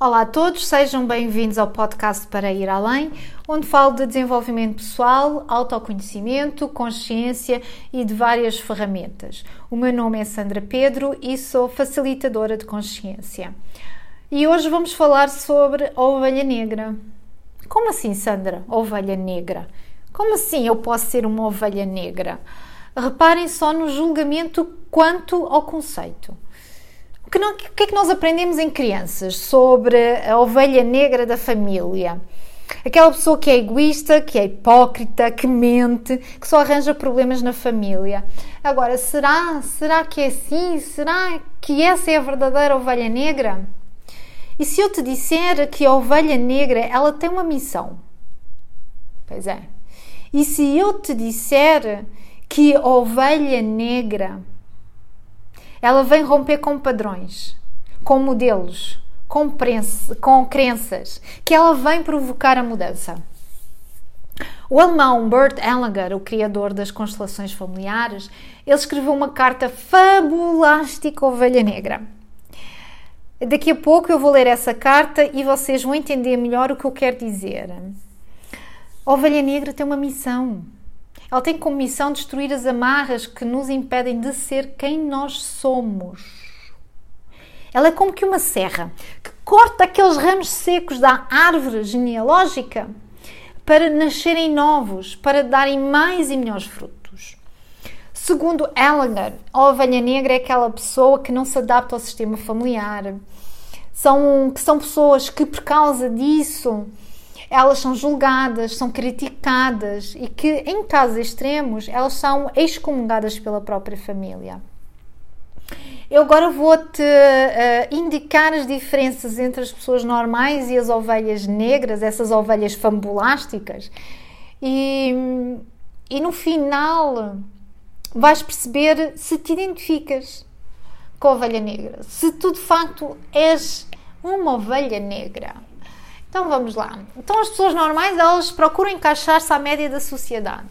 Olá a todos, sejam bem-vindos ao podcast Para Ir Além, onde falo de desenvolvimento pessoal, autoconhecimento, consciência e de várias ferramentas. O meu nome é Sandra Pedro e sou facilitadora de consciência. E hoje vamos falar sobre a ovelha negra. Como assim, Sandra? Ovelha negra? Como assim eu posso ser uma ovelha negra? Reparem só no julgamento quanto ao conceito que, não, que é que nós aprendemos em crianças sobre a ovelha negra da família? Aquela pessoa que é egoísta, que é hipócrita, que mente, que só arranja problemas na família. Agora, será? Será que é assim? Será que essa é a verdadeira ovelha negra? E se eu te disser que a ovelha negra, ela tem uma missão? Pois é. E se eu te disser que a ovelha negra ela vem romper com padrões, com modelos, com, com crenças, que ela vem provocar a mudança. O alemão Bert Hellinger, o criador das constelações familiares, ele escreveu uma carta fabulástica Ovelha Negra. Daqui a pouco eu vou ler essa carta e vocês vão entender melhor o que eu quero dizer. A Ovelha Negra tem uma missão. Ela tem como missão destruir as amarras que nos impedem de ser quem nós somos. Ela é como que uma serra que corta aqueles ramos secos da árvore genealógica para nascerem novos, para darem mais e melhores frutos. Segundo Ellinger, a ovelha negra é aquela pessoa que não se adapta ao sistema familiar. São, que são pessoas que, por causa disso, elas são julgadas, são criticadas e que, em casos extremos, elas são excomungadas pela própria família. Eu agora vou-te uh, indicar as diferenças entre as pessoas normais e as ovelhas negras, essas ovelhas fambulásticas, e, e no final vais perceber se te identificas com a ovelha negra, se tu de facto és uma ovelha negra. Então vamos lá. Então as pessoas normais elas procuram encaixar-se à média da sociedade.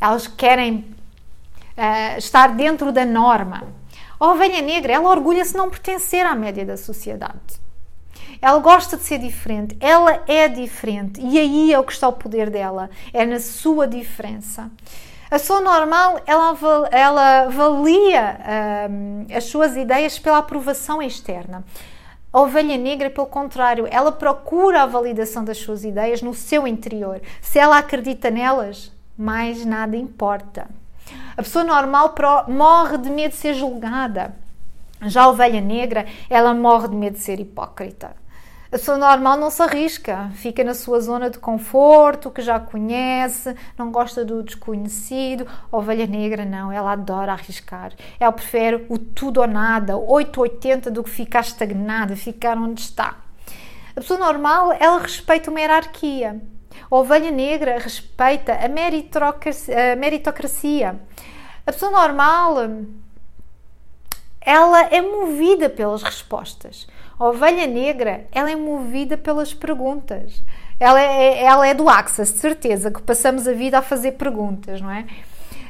Elas querem uh, estar dentro da norma. A ovelha negra ela orgulha-se não pertencer à média da sociedade. Ela gosta de ser diferente, ela é diferente e aí é o que está o poder dela, é na sua diferença. A pessoa normal, ela, ela avalia uh, as suas ideias pela aprovação externa. A ovelha negra, pelo contrário, ela procura a validação das suas ideias no seu interior. Se ela acredita nelas, mais nada importa. A pessoa normal morre de medo de ser julgada. Já a ovelha negra, ela morre de medo de ser hipócrita. A pessoa normal não se arrisca, fica na sua zona de conforto, que já conhece, não gosta do desconhecido. A ovelha negra não, ela adora arriscar. Ela prefere o tudo ou nada, 880 do que ficar estagnada, ficar onde está. A pessoa normal, ela respeita uma hierarquia. A ovelha negra respeita a meritocracia. A, meritocracia. a pessoa normal, ela é movida pelas respostas. A ovelha negra, ela é movida pelas perguntas. Ela é, ela é do Axis, de certeza, que passamos a vida a fazer perguntas, não é?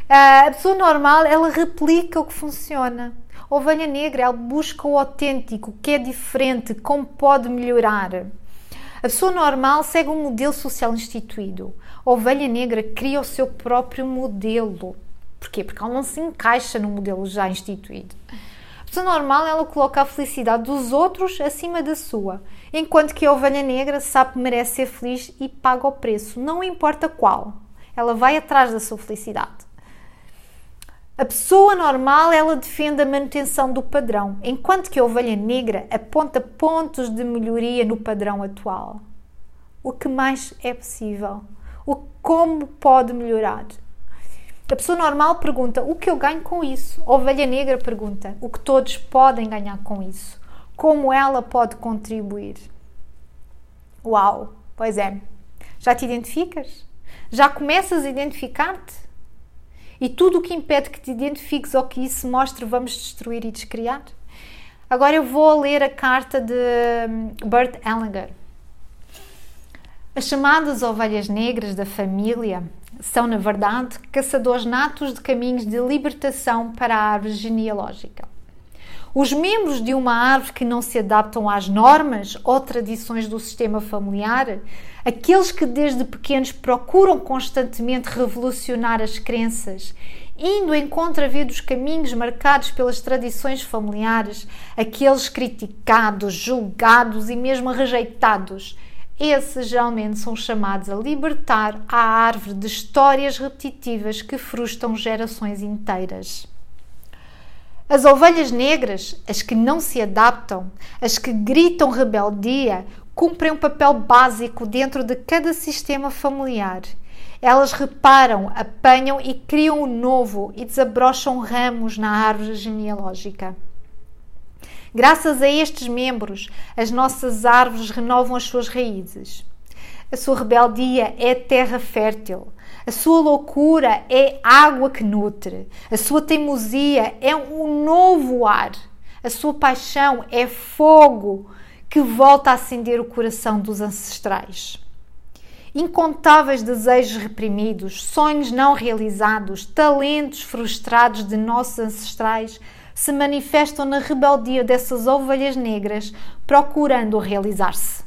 A pessoa normal, ela replica o que funciona. A ovelha negra, ela busca o autêntico, o que é diferente, como pode melhorar. A pessoa normal segue um modelo social instituído. A ovelha negra cria o seu próprio modelo. Porquê? Porque ela não se encaixa no modelo já instituído pessoa normal ela coloca a felicidade dos outros acima da sua, enquanto que a ovelha negra sabe que merece ser feliz e paga o preço, não importa qual. Ela vai atrás da sua felicidade. A pessoa normal ela defende a manutenção do padrão, enquanto que a ovelha negra aponta pontos de melhoria no padrão atual. O que mais é possível? O como pode melhorar? A pessoa normal pergunta o que eu ganho com isso. A ovelha negra pergunta o que todos podem ganhar com isso. Como ela pode contribuir. Uau! Pois é. Já te identificas? Já começas a identificar-te? E tudo o que impede que te identifiques ou que isso mostre, vamos destruir e descriar? Agora eu vou ler a carta de hum, Bert Hellinger. As chamadas ovelhas negras da família são, na verdade, caçadores natos de caminhos de libertação para a árvore genealógica. Os membros de uma árvore que não se adaptam às normas ou tradições do sistema familiar, aqueles que desde pequenos procuram constantemente revolucionar as crenças, indo em contravia dos caminhos marcados pelas tradições familiares, aqueles criticados, julgados e mesmo rejeitados, esses geralmente são chamados a libertar a árvore de histórias repetitivas que frustram gerações inteiras. As ovelhas negras, as que não se adaptam, as que gritam rebeldia, cumprem um papel básico dentro de cada sistema familiar. Elas reparam, apanham e criam o novo e desabrocham ramos na árvore genealógica. Graças a estes membros, as nossas árvores renovam as suas raízes. A sua rebeldia é terra fértil. A sua loucura é água que nutre. A sua teimosia é um novo ar. A sua paixão é fogo que volta a acender o coração dos ancestrais. Incontáveis desejos reprimidos, sonhos não realizados, talentos frustrados de nossos ancestrais se manifestam na rebeldia dessas ovelhas negras procurando realizar-se.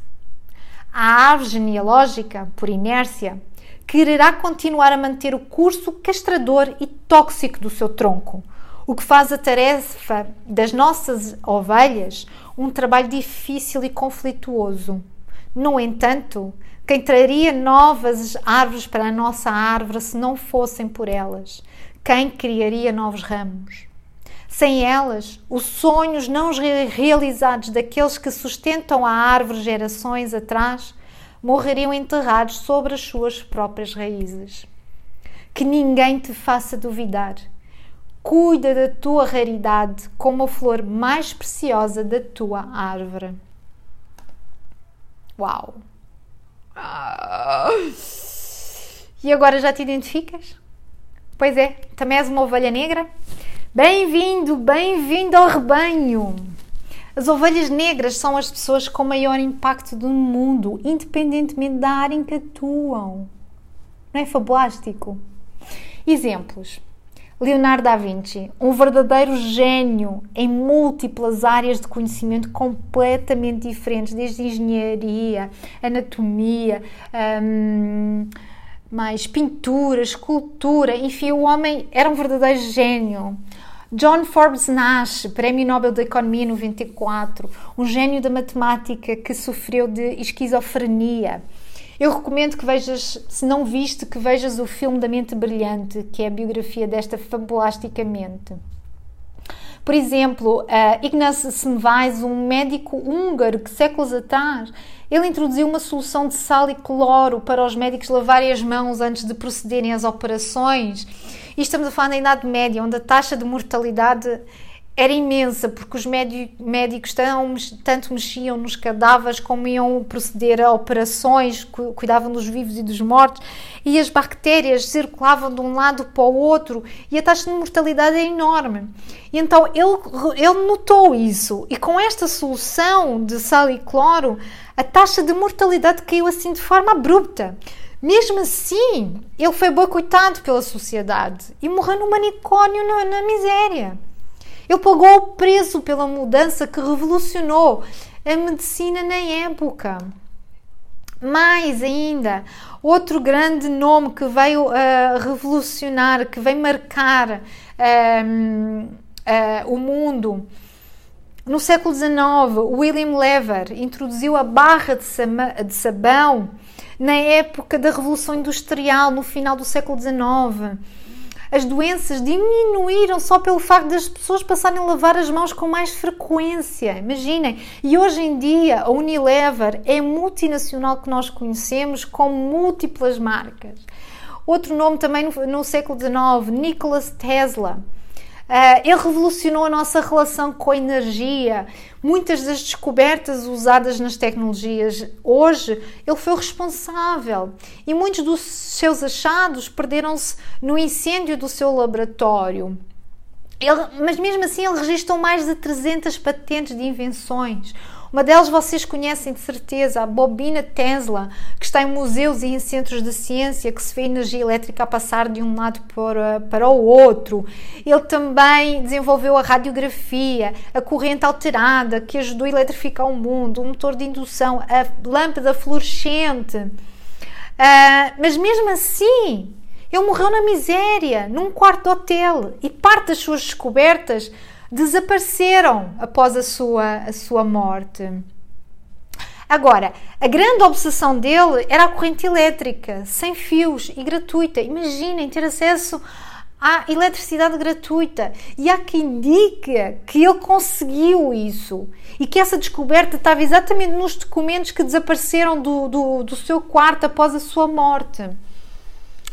A árvore genealógica, por inércia, quererá continuar a manter o curso castrador e tóxico do seu tronco, o que faz a tarefa das nossas ovelhas um trabalho difícil e conflituoso. No entanto, quem traria novas árvores para a nossa árvore se não fossem por elas? Quem criaria novos ramos? Sem elas, os sonhos não realizados daqueles que sustentam a árvore gerações atrás morreriam enterrados sobre as suas próprias raízes. Que ninguém te faça duvidar. Cuida da tua raridade como a flor mais preciosa da tua árvore. Uau! E agora já te identificas? Pois é, também és uma ovelha negra? Bem-vindo, bem-vindo ao rebanho! As ovelhas negras são as pessoas com maior impacto do mundo, independentemente da área em que atuam. Não é fabulástico? Exemplos. Leonardo da Vinci, um verdadeiro gênio em múltiplas áreas de conhecimento completamente diferentes, desde engenharia, anatomia, hum, mais pintura, escultura, enfim, o homem era um verdadeiro gênio. John Forbes Nash, Prémio Nobel da Economia 94, um gênio da matemática que sofreu de esquizofrenia. Eu recomendo que vejas, se não viste, que vejas o filme da Mente Brilhante, que é a biografia desta fabulasticamente. Por exemplo, uh, Ignaz Semmelweis, um médico húngaro que séculos atrás ele introduziu uma solução de sal e cloro para os médicos lavarem as mãos antes de procederem às operações. E estamos a falar da Idade Média, onde a taxa de mortalidade era imensa, porque os médicos tanto mexiam nos cadáveres como iam proceder a operações, cuidavam dos vivos e dos mortos, e as bactérias circulavam de um lado para o outro e a taxa de mortalidade é enorme. E então ele, ele notou isso, e com esta solução de sal e cloro, a taxa de mortalidade caiu assim de forma abrupta. Mesmo assim, ele foi boicotado pela sociedade e morreu no manicômio na, na miséria. Ele pagou o preço pela mudança que revolucionou a medicina na época. Mais ainda, outro grande nome que veio uh, revolucionar, que veio marcar uh, uh, o mundo. No século XIX, William Lever introduziu a barra de, de sabão na época da Revolução Industrial, no final do século XIX as doenças diminuíram só pelo facto das pessoas passarem a lavar as mãos com mais frequência. Imaginem. E hoje em dia a Unilever é multinacional que nós conhecemos com múltiplas marcas. Outro nome também no, no século XIX, Nicholas Tesla. Uh, ele revolucionou a nossa relação com a energia. Muitas das descobertas usadas nas tecnologias hoje, ele foi o responsável. E muitos dos seus achados perderam-se no incêndio do seu laboratório. Ele, mas mesmo assim ele registrou mais de 300 patentes de invenções. Uma delas vocês conhecem de certeza, a bobina Tesla, que está em museus e em centros de ciência, que se vê energia elétrica a passar de um lado para, para o outro. Ele também desenvolveu a radiografia, a corrente alterada, que ajudou a eletrificar o mundo, o motor de indução, a lâmpada fluorescente. Uh, mas mesmo assim, ele morreu na miséria, num quarto de hotel, e parte das suas descobertas desapareceram após a sua, a sua morte. Agora, a grande obsessão dele era a corrente elétrica, sem fios e gratuita. Imaginem ter acesso à eletricidade gratuita. E há quem diga que ele conseguiu isso e que essa descoberta estava exatamente nos documentos que desapareceram do, do, do seu quarto após a sua morte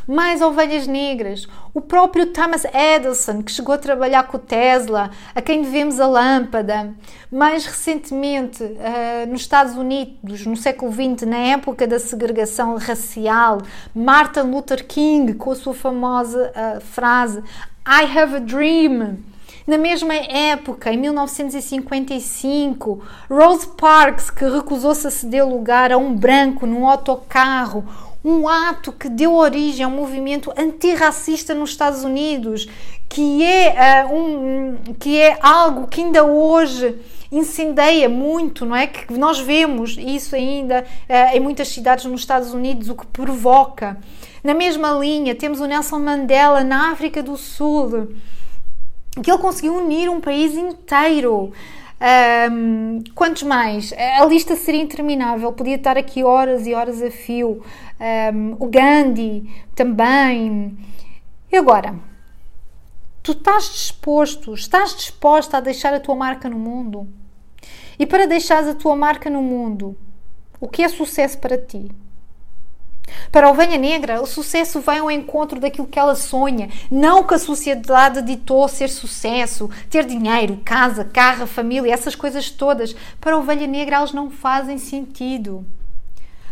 mais ovelhas negras. O próprio Thomas Edison, que chegou a trabalhar com Tesla, a quem devemos a lâmpada. Mais recentemente, uh, nos Estados Unidos, no século XX, na época da segregação racial, Martin Luther King, com a sua famosa uh, frase I have a dream. Na mesma época, em 1955, Rose Parks, que recusou-se a ceder lugar a um branco num autocarro, um ato que deu origem a um movimento antirracista nos Estados Unidos, que é, uh, um, que é algo que ainda hoje incendeia muito, não é? Que nós vemos isso ainda uh, em muitas cidades nos Estados Unidos, o que provoca. Na mesma linha, temos o Nelson Mandela na África do Sul, que ele conseguiu unir um país inteiro. Um, quantos mais? A lista seria interminável, podia estar aqui horas e horas a fio. Um, o Gandhi também. E agora? Tu estás disposto, estás disposta a deixar a tua marca no mundo? E para deixares a tua marca no mundo, o que é sucesso para ti? Para a ovelha negra, o sucesso vai ao encontro daquilo que ela sonha, não que a sociedade ditou ser sucesso, ter dinheiro, casa, carro, família, essas coisas todas. Para a ovelha negra, elas não fazem sentido.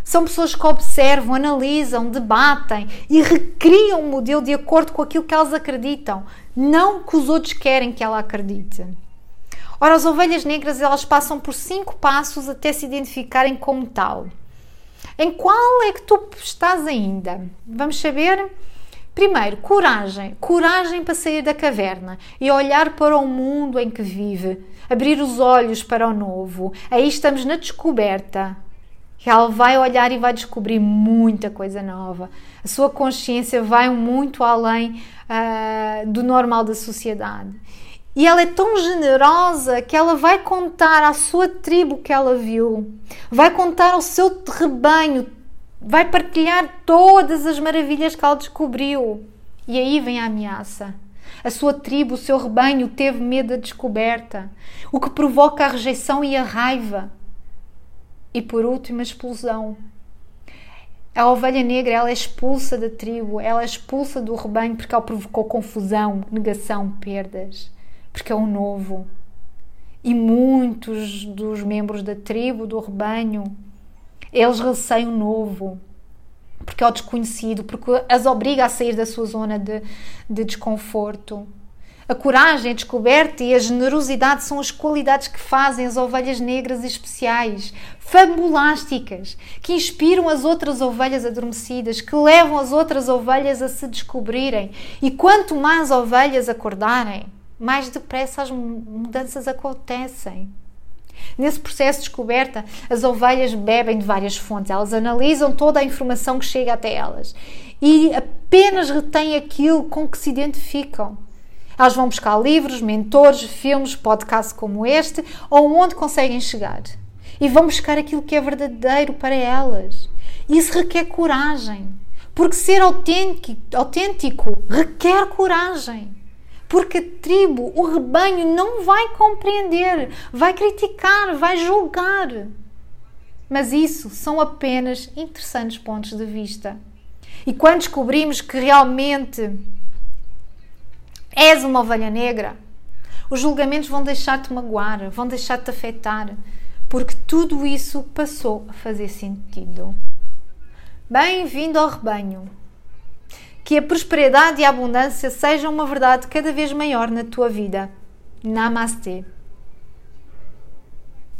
São pessoas que observam, analisam, debatem e recriam o modelo de acordo com aquilo que elas acreditam, não que os outros querem que ela acredite. Ora, as ovelhas negras elas passam por cinco passos até se identificarem como tal. Em qual é que tu estás ainda? Vamos saber? Primeiro, coragem. Coragem para sair da caverna e olhar para o mundo em que vive. Abrir os olhos para o novo. Aí estamos na descoberta. Ela vai olhar e vai descobrir muita coisa nova. A sua consciência vai muito além uh, do normal da sociedade. E ela é tão generosa que ela vai contar à sua tribo que ela viu, vai contar ao seu rebanho, vai partilhar todas as maravilhas que ela descobriu. E aí vem a ameaça. A sua tribo, o seu rebanho teve medo da descoberta, o que provoca a rejeição e a raiva. E por último, a explosão. A ovelha negra ela é expulsa da tribo, ela é expulsa do rebanho porque ela provocou confusão, negação, perdas porque é o novo. E muitos dos membros da tribo, do rebanho, eles receiam o novo, porque é o desconhecido, porque as obriga a sair da sua zona de, de desconforto. A coragem, a descoberta e a generosidade são as qualidades que fazem as ovelhas negras especiais, fabulásticas, que inspiram as outras ovelhas adormecidas, que levam as outras ovelhas a se descobrirem. E quanto mais ovelhas acordarem, mais depressa as mudanças acontecem. Nesse processo de descoberta, as ovelhas bebem de várias fontes, elas analisam toda a informação que chega até elas e apenas retêm aquilo com que se identificam. Elas vão buscar livros, mentores, filmes, podcasts como este ou onde conseguem chegar e vão buscar aquilo que é verdadeiro para elas. Isso requer coragem, porque ser autêntico, autêntico requer coragem porque a tribo, o rebanho, não vai compreender, vai criticar, vai julgar. Mas isso são apenas interessantes pontos de vista. E quando descobrimos que realmente és uma ovelha negra, os julgamentos vão deixar-te magoar, vão deixar-te afetar, porque tudo isso passou a fazer sentido. Bem-vindo ao rebanho Que a prosperidade e a abundância sejam uma verdade cada vez maior na tua vida. Namastê.